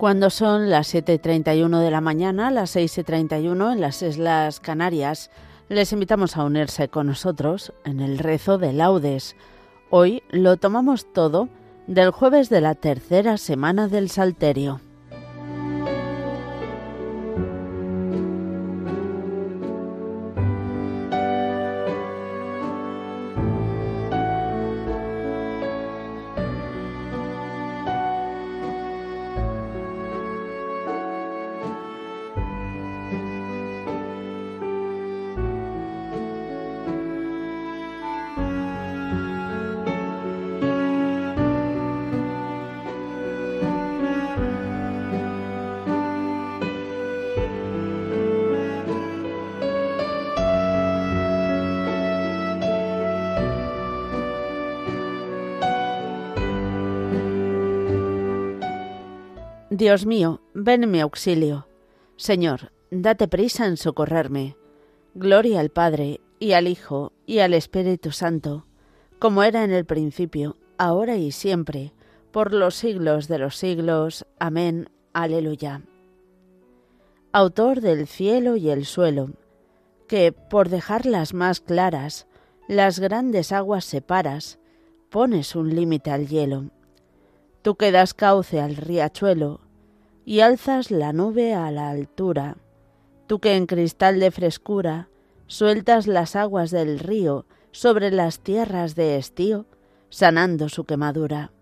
Cuando son las 7.31 de la mañana, las 6.31 en las Islas Canarias, les invitamos a unirse con nosotros en el rezo de laudes. Hoy lo tomamos todo del jueves de la tercera semana del Salterio. Dios mío, ven en mi auxilio. Señor, date prisa en socorrerme. Gloria al Padre, y al Hijo, y al Espíritu Santo, como era en el principio, ahora y siempre, por los siglos de los siglos. Amén. Aleluya. Autor del cielo y el suelo, que, por dejarlas más claras, las grandes aguas separas, pones un límite al hielo. Tú que das cauce al riachuelo, y alzas la nube a la altura. Tú que en cristal de frescura sueltas las aguas del río sobre las tierras de estío, sanando su quemadura.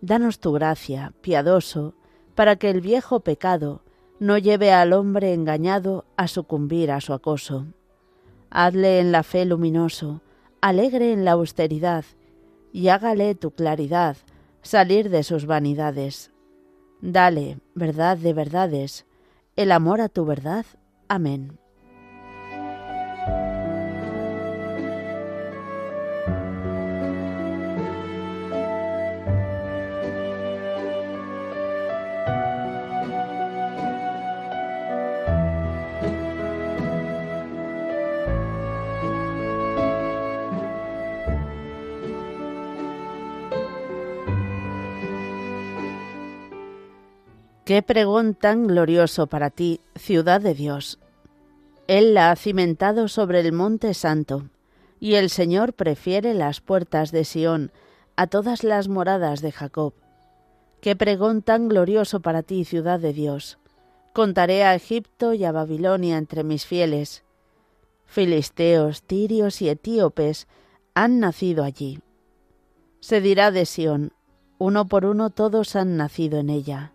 Danos tu gracia, piadoso, para que el viejo pecado no lleve al hombre engañado a sucumbir a su acoso. Hazle en la fe luminoso, alegre en la austeridad, y hágale tu claridad salir de sus vanidades. Dale, verdad de verdades, el amor a tu verdad. Amén. Qué pregón tan glorioso para ti, ciudad de Dios. Él la ha cimentado sobre el monte santo, y el Señor prefiere las puertas de Sión a todas las moradas de Jacob. Qué pregón tan glorioso para ti, ciudad de Dios. Contaré a Egipto y a Babilonia entre mis fieles. Filisteos, tirios y etíopes han nacido allí. Se dirá de Sión, uno por uno todos han nacido en ella.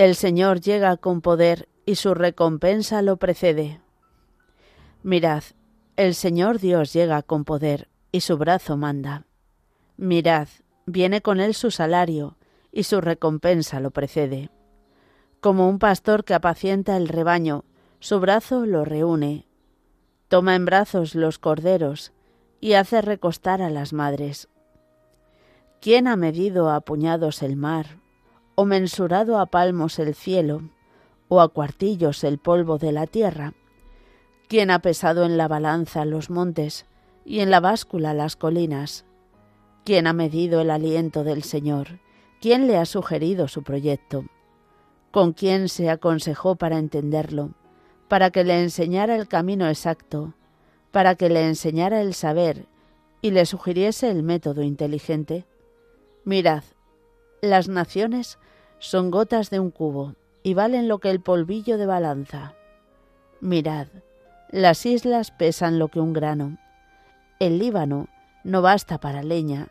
El Señor llega con poder y su recompensa lo precede. Mirad, el Señor Dios llega con poder y su brazo manda. Mirad, viene con él su salario y su recompensa lo precede. Como un pastor que apacienta el rebaño, su brazo lo reúne, toma en brazos los corderos y hace recostar a las madres. ¿Quién ha medido a puñados el mar o mensurado a palmos el cielo, o a cuartillos el polvo de la tierra? ¿Quién ha pesado en la balanza los montes y en la báscula las colinas? ¿Quién ha medido el aliento del Señor? ¿Quién le ha sugerido su proyecto? ¿Con quién se aconsejó para entenderlo? Para que le enseñara el camino exacto, para que le enseñara el saber y le sugiriese el método inteligente. Mirad, las naciones son gotas de un cubo y valen lo que el polvillo de balanza. Mirad, las islas pesan lo que un grano. El Líbano no basta para leña,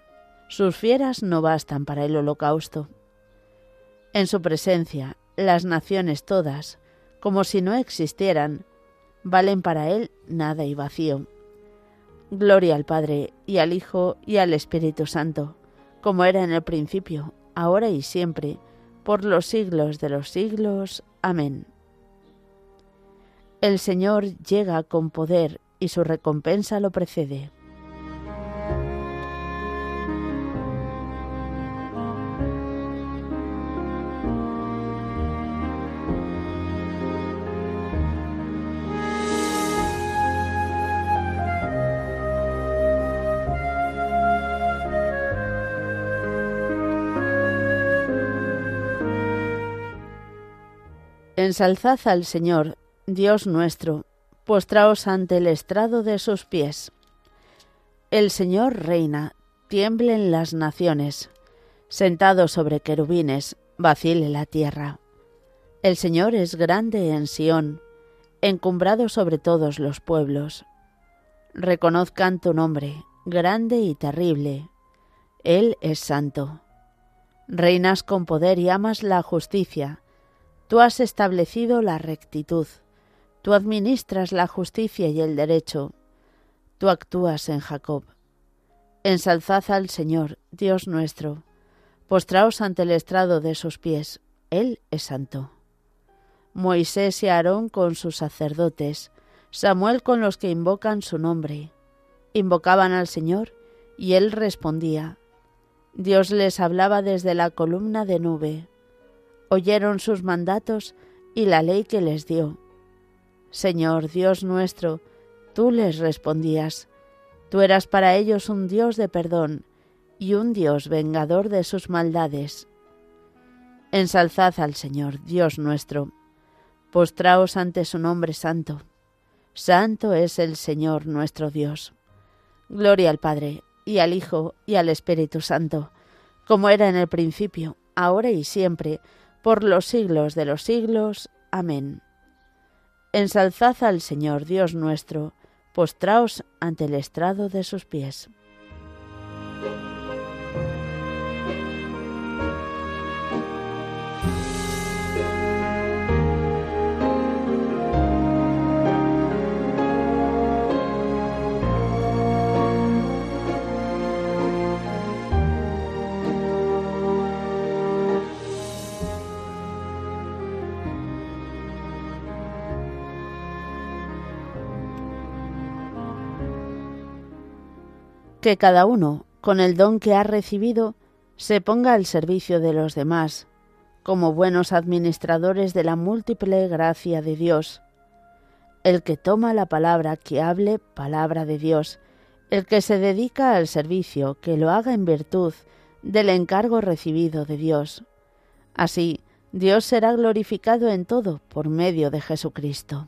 sus fieras no bastan para el holocausto. En su presencia, las naciones todas, como si no existieran, valen para él nada y vacío. Gloria al Padre, y al Hijo, y al Espíritu Santo, como era en el principio, ahora y siempre, por los siglos de los siglos. Amén. El Señor llega con poder, y su recompensa lo precede. Ensalzad al Señor, Dios nuestro, postraos ante el estrado de sus pies. El Señor reina, tiemblen las naciones, sentado sobre querubines, vacile la tierra. El Señor es grande en Sión, encumbrado sobre todos los pueblos. Reconozcan tu nombre, grande y terrible. Él es santo. Reinas con poder y amas la justicia Tú has establecido la rectitud, tú administras la justicia y el derecho, tú actúas en Jacob. Ensalzad al Señor, Dios nuestro, postraos ante el estrado de sus pies, Él es santo. Moisés y Aarón con sus sacerdotes, Samuel con los que invocan su nombre. Invocaban al Señor y Él respondía. Dios les hablaba desde la columna de nube oyeron sus mandatos y la ley que les dio. Señor Dios nuestro, tú les respondías, tú eras para ellos un Dios de perdón y un Dios vengador de sus maldades. Ensalzad al Señor, Dios nuestro, postraos ante su nombre santo. Santo es el Señor nuestro Dios. Gloria al Padre, y al Hijo, y al Espíritu Santo, como era en el principio, ahora y siempre, por los siglos de los siglos. Amén. Ensalzad al Señor Dios nuestro, postraos ante el estrado de sus pies. Que cada uno, con el don que ha recibido, se ponga al servicio de los demás, como buenos administradores de la múltiple gracia de Dios. El que toma la palabra, que hable palabra de Dios. El que se dedica al servicio, que lo haga en virtud del encargo recibido de Dios. Así, Dios será glorificado en todo por medio de Jesucristo.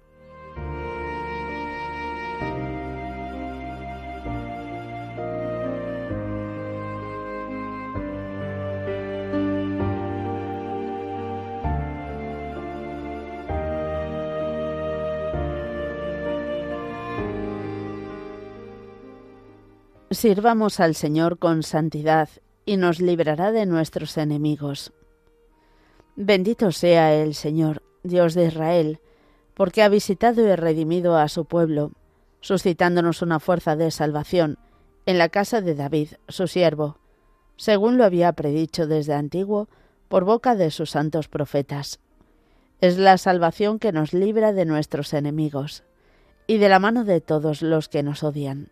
Sirvamos al Señor con santidad y nos librará de nuestros enemigos. Bendito sea el Señor, Dios de Israel, porque ha visitado y redimido a su pueblo, suscitándonos una fuerza de salvación en la casa de David, su siervo, según lo había predicho desde antiguo por boca de sus santos profetas. Es la salvación que nos libra de nuestros enemigos y de la mano de todos los que nos odian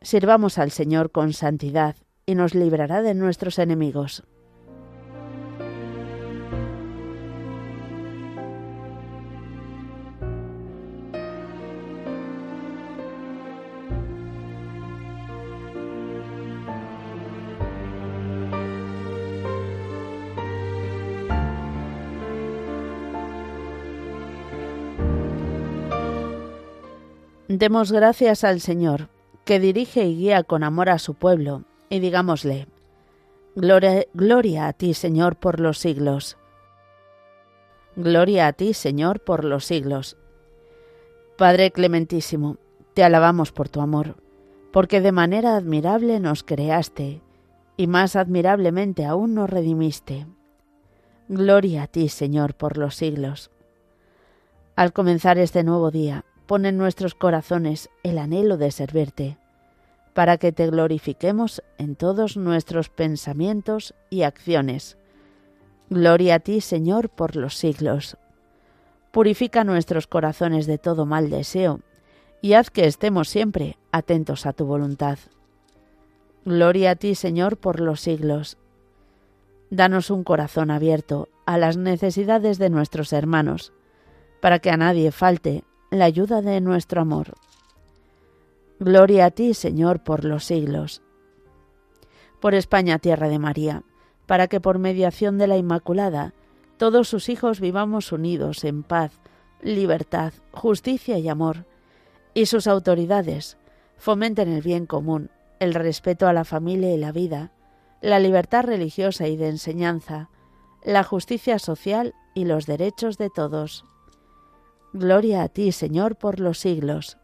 Sirvamos al Señor con santidad, y nos librará de nuestros enemigos. Demos gracias al Señor, que dirige y guía con amor a su pueblo, y digámosle, Gloria, gloria a ti, Señor, por los siglos. Gloria a ti, Señor, por los siglos. Padre clementísimo, te alabamos por tu amor, porque de manera admirable nos creaste, y más admirablemente aún nos redimiste. Gloria a ti, Señor, por los siglos. Al comenzar este nuevo día, pon en nuestros corazones el anhelo de servirte, para que te glorifiquemos en todos nuestros pensamientos y acciones. Gloria a ti, Señor, por los siglos. Purifica nuestros corazones de todo mal deseo, y haz que estemos siempre atentos a tu voluntad. Gloria a ti, Señor, por los siglos. Danos un corazón abierto a las necesidades de nuestros hermanos, para que a nadie falte la ayuda de nuestro amor. Gloria a ti, Señor, por los siglos. Por España, tierra de María, para que por mediación de la Inmaculada todos sus hijos vivamos unidos en paz, libertad, justicia y amor, y sus autoridades fomenten el bien común, el respeto a la familia y la vida, la libertad religiosa y de enseñanza, la justicia social y los derechos de todos. Gloria a ti, Señor, por los siglos.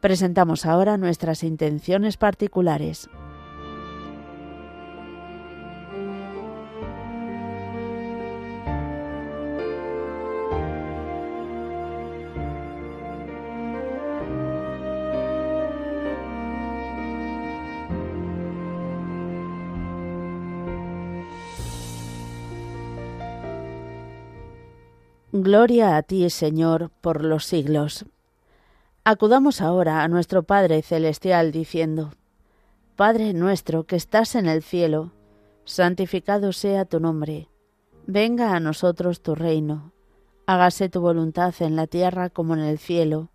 Presentamos ahora nuestras intenciones particulares. Gloria a ti, Señor, por los siglos. Acudamos ahora a nuestro Padre Celestial diciendo, Padre nuestro que estás en el cielo, santificado sea tu nombre, venga a nosotros tu reino, hágase tu voluntad en la tierra como en el cielo.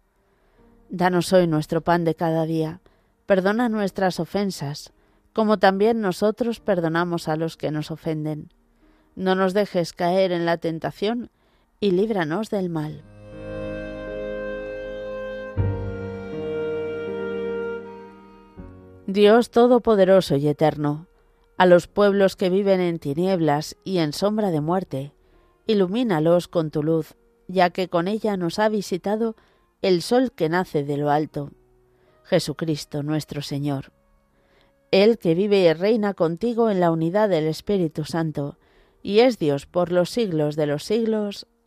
Danos hoy nuestro pan de cada día, perdona nuestras ofensas, como también nosotros perdonamos a los que nos ofenden. No nos dejes caer en la tentación, y líbranos del mal. Dios Todopoderoso y Eterno, a los pueblos que viven en tinieblas y en sombra de muerte, ilumínalos con tu luz, ya que con ella nos ha visitado el sol que nace de lo alto, Jesucristo nuestro Señor. Él que vive y reina contigo en la unidad del Espíritu Santo, y es Dios por los siglos de los siglos.